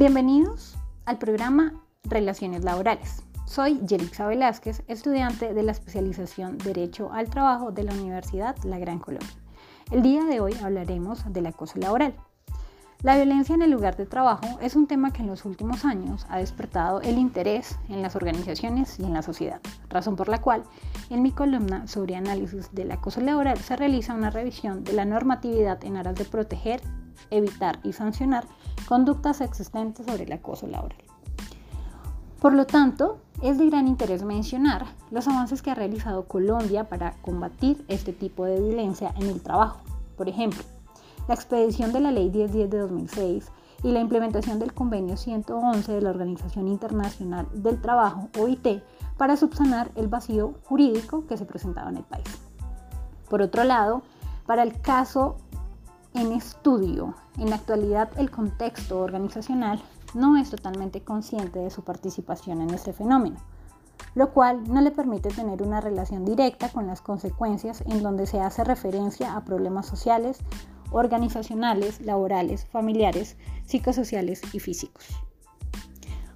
Bienvenidos al programa Relaciones Laborales. Soy Yelixa Velázquez, estudiante de la especialización Derecho al Trabajo de la Universidad La Gran Colombia. El día de hoy hablaremos del acoso laboral. La violencia en el lugar de trabajo es un tema que en los últimos años ha despertado el interés en las organizaciones y en la sociedad, razón por la cual en mi columna sobre análisis del acoso laboral se realiza una revisión de la normatividad en aras de proteger, evitar y sancionar conductas existentes sobre el acoso laboral. Por lo tanto, es de gran interés mencionar los avances que ha realizado Colombia para combatir este tipo de violencia en el trabajo. Por ejemplo, la expedición de la Ley 1010 de 2006 y la implementación del Convenio 111 de la Organización Internacional del Trabajo, OIT, para subsanar el vacío jurídico que se presentaba en el país. Por otro lado, para el caso en estudio, en la actualidad el contexto organizacional no es totalmente consciente de su participación en este fenómeno, lo cual no le permite tener una relación directa con las consecuencias en donde se hace referencia a problemas sociales, organizacionales, laborales, familiares, psicosociales y físicos.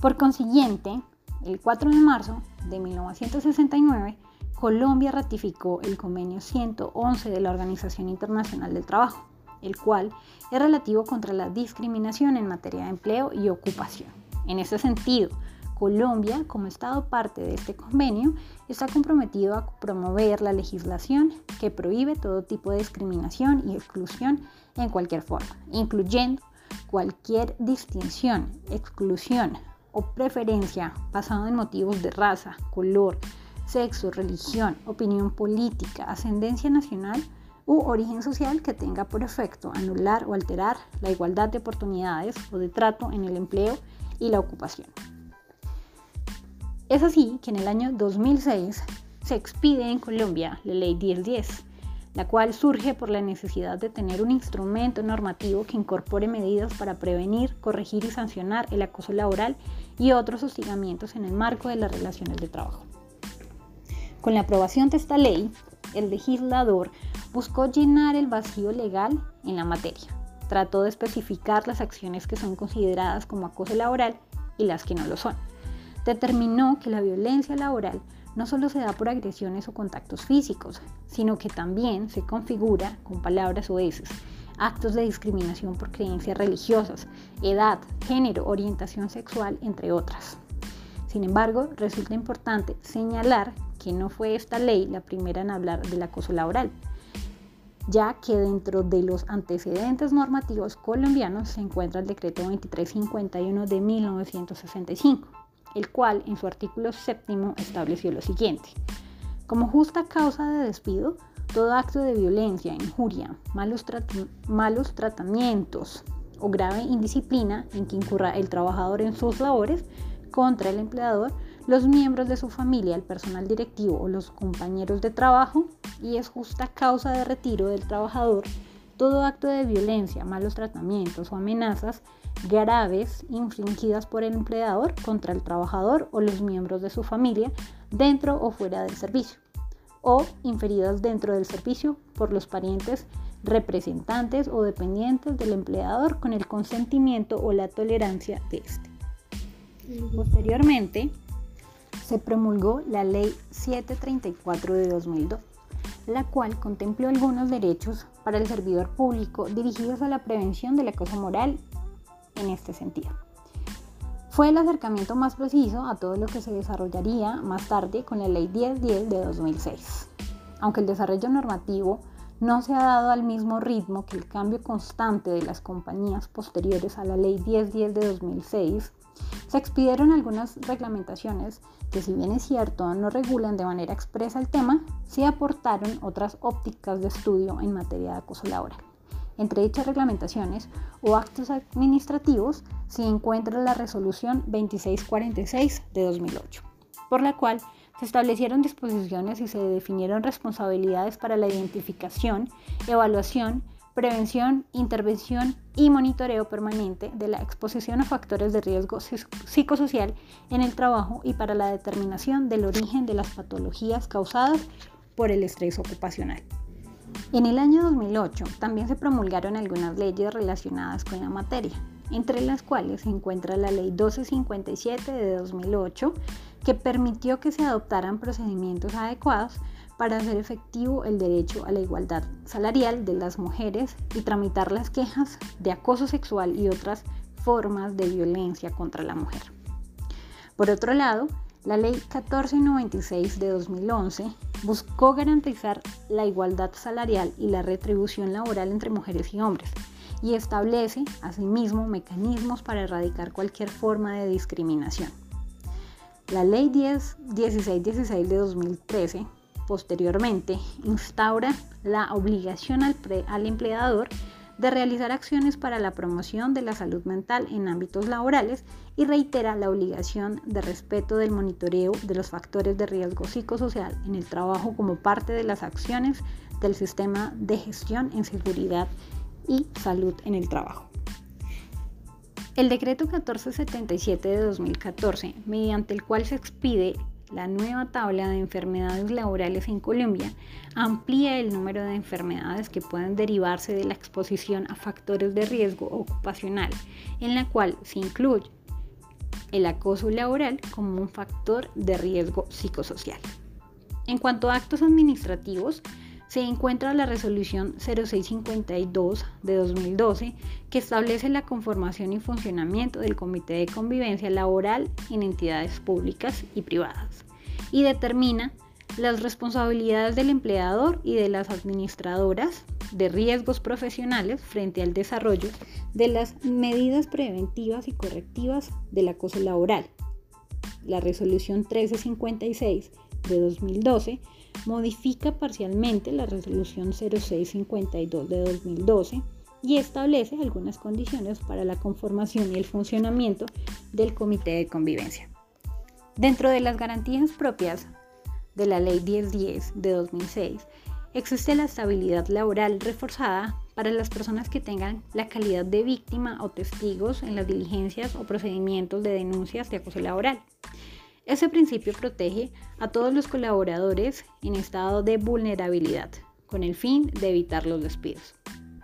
Por consiguiente, el 4 de marzo de 1969, Colombia ratificó el convenio 111 de la Organización Internacional del Trabajo, el cual es relativo contra la discriminación en materia de empleo y ocupación. En ese sentido, Colombia, como Estado parte de este convenio, está comprometido a promover la legislación que prohíbe todo tipo de discriminación y exclusión en cualquier forma, incluyendo cualquier distinción, exclusión o preferencia basada en motivos de raza, color, sexo, religión, opinión política, ascendencia nacional u origen social que tenga por efecto anular o alterar la igualdad de oportunidades o de trato en el empleo y la ocupación. Es así que en el año 2006 se expide en Colombia la Ley 1010, la cual surge por la necesidad de tener un instrumento normativo que incorpore medidas para prevenir, corregir y sancionar el acoso laboral y otros hostigamientos en el marco de las relaciones de trabajo. Con la aprobación de esta ley, el legislador buscó llenar el vacío legal en la materia. Trató de especificar las acciones que son consideradas como acoso laboral y las que no lo son. Determinó que la violencia laboral no solo se da por agresiones o contactos físicos, sino que también se configura con palabras o heces, actos de discriminación por creencias religiosas, edad, género, orientación sexual, entre otras. Sin embargo, resulta importante señalar que no fue esta ley la primera en hablar del acoso laboral, ya que dentro de los antecedentes normativos colombianos se encuentra el decreto 2351 de 1965, el cual en su artículo séptimo estableció lo siguiente. Como justa causa de despido, todo acto de violencia, injuria, malos, malos tratamientos o grave indisciplina en que incurra el trabajador en sus labores contra el empleador los miembros de su familia, el personal directivo o los compañeros de trabajo y es justa causa de retiro del trabajador todo acto de violencia, malos tratamientos o amenazas graves infringidas por el empleador contra el trabajador o los miembros de su familia dentro o fuera del servicio o inferidas dentro del servicio por los parientes representantes o dependientes del empleador con el consentimiento o la tolerancia de este. Posteriormente, se promulgó la Ley 734 de 2002, la cual contempló algunos derechos para el servidor público dirigidos a la prevención del acoso moral en este sentido. Fue el acercamiento más preciso a todo lo que se desarrollaría más tarde con la Ley 1010 de 2006. Aunque el desarrollo normativo no se ha dado al mismo ritmo que el cambio constante de las compañías posteriores a la Ley 1010 de 2006, se expidieron algunas reglamentaciones que si bien es cierto no regulan de manera expresa el tema, sí aportaron otras ópticas de estudio en materia de acoso laboral. Entre dichas reglamentaciones o actos administrativos se encuentra la resolución 2646 de 2008, por la cual se establecieron disposiciones y se definieron responsabilidades para la identificación, evaluación, prevención, intervención y monitoreo permanente de la exposición a factores de riesgo psicosocial en el trabajo y para la determinación del origen de las patologías causadas por el estrés ocupacional. En el año 2008 también se promulgaron algunas leyes relacionadas con la materia, entre las cuales se encuentra la Ley 1257 de 2008, que permitió que se adoptaran procedimientos adecuados para hacer efectivo el derecho a la igualdad salarial de las mujeres y tramitar las quejas de acoso sexual y otras formas de violencia contra la mujer. Por otro lado, la Ley 1496 de 2011 buscó garantizar la igualdad salarial y la retribución laboral entre mujeres y hombres y establece asimismo mecanismos para erradicar cualquier forma de discriminación. La Ley 1616 de 2013 posteriormente instaura la obligación al, empleador de realizar acciones para la promoción de la salud mental en ámbitos laborales y reitera la obligación de respeto del monitoreo de los factores de riesgo psicosocial en el trabajo como parte de las acciones del sistema de gestión en seguridad y salud en el trabajo. El decreto 1477 de 2014, mediante el cual se expide la nueva tabla de enfermedades laborales en Colombia amplía el número de enfermedades que pueden derivarse de la exposición a factores de riesgo ocupacional, en la cual se incluye el acoso laboral como un factor de riesgo psicosocial. En cuanto a actos administrativos, se encuentra la resolución 0652 de 2012 que establece la conformación y funcionamiento del Comité de Convivencia Laboral en entidades públicas y privadas y determina las responsabilidades del empleador y de las administradoras de riesgos profesionales frente al desarrollo de las medidas preventivas y correctivas del acoso laboral. La resolución 1356 de 2012 modifica parcialmente la resolución 0652 de 2012 y establece algunas condiciones para la conformación y el funcionamiento del Comité de Convivencia. Dentro de las garantías propias de la Ley 1010 de 2006, existe la estabilidad laboral reforzada para las personas que tengan la calidad de víctima o testigos en las diligencias o procedimientos de denuncias de acoso laboral. Ese principio protege a todos los colaboradores en estado de vulnerabilidad, con el fin de evitar los despidos.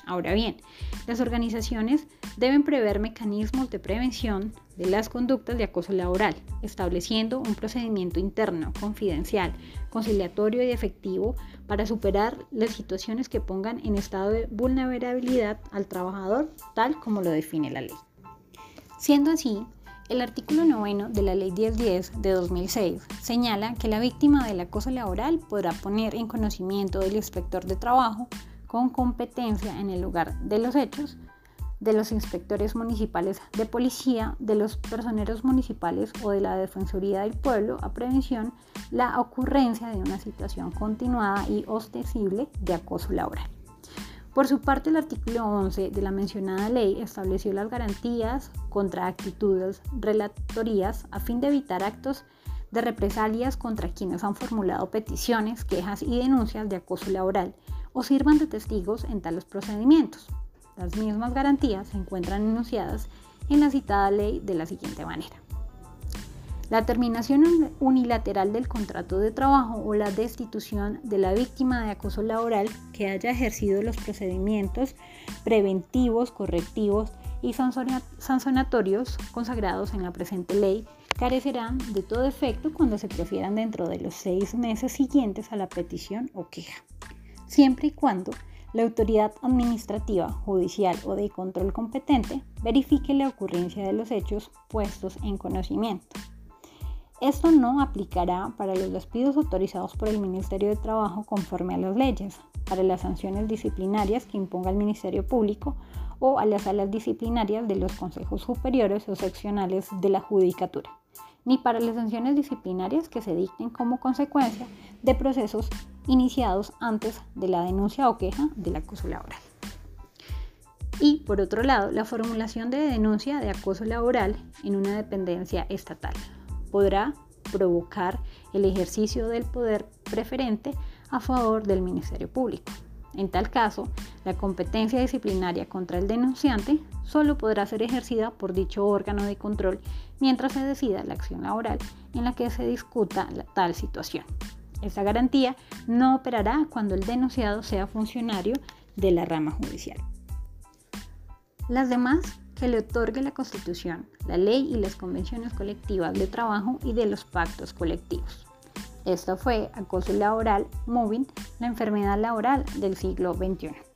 Ahora bien, las organizaciones deben prever mecanismos de prevención de las conductas de acoso laboral, estableciendo un procedimiento interno, confidencial, conciliatorio y efectivo para superar las situaciones que pongan en estado de vulnerabilidad al trabajador, tal como lo define la ley. Siendo así, el artículo 9 de la Ley 1010 de 2006 señala que la víctima del acoso laboral podrá poner en conocimiento del inspector de trabajo con competencia en el lugar de los hechos de los inspectores municipales de policía, de los personeros municipales o de la Defensoría del Pueblo a prevención la ocurrencia de una situación continuada y ostensible de acoso laboral. Por su parte, el artículo 11 de la mencionada ley estableció las garantías contra actitudes relatorías a fin de evitar actos de represalias contra quienes han formulado peticiones, quejas y denuncias de acoso laboral o sirvan de testigos en tales procedimientos. Las mismas garantías se encuentran enunciadas en la citada ley de la siguiente manera. La terminación unilateral del contrato de trabajo o la destitución de la víctima de acoso laboral que haya ejercido los procedimientos preventivos, correctivos y sancionatorios consagrados en la presente ley carecerán de todo efecto cuando se prefieran dentro de los seis meses siguientes a la petición o queja, siempre y cuando la autoridad administrativa, judicial o de control competente verifique la ocurrencia de los hechos puestos en conocimiento. Esto no aplicará para los despidos autorizados por el Ministerio de Trabajo conforme a las leyes, para las sanciones disciplinarias que imponga el Ministerio Público o a las salas disciplinarias de los consejos superiores o seccionales de la Judicatura, ni para las sanciones disciplinarias que se dicten como consecuencia de procesos iniciados antes de la denuncia o queja del acoso laboral. Y por otro lado, la formulación de denuncia de acoso laboral en una dependencia estatal podrá provocar el ejercicio del poder preferente a favor del Ministerio Público. En tal caso, la competencia disciplinaria contra el denunciante solo podrá ser ejercida por dicho órgano de control mientras se decida la acción laboral en la que se discuta la, tal situación. Esta garantía no operará cuando el denunciado sea funcionario de la rama judicial. Las demás que le otorgue la Constitución, la ley y las convenciones colectivas de trabajo y de los pactos colectivos. Esto fue acoso laboral, moving, la enfermedad laboral del siglo XXI.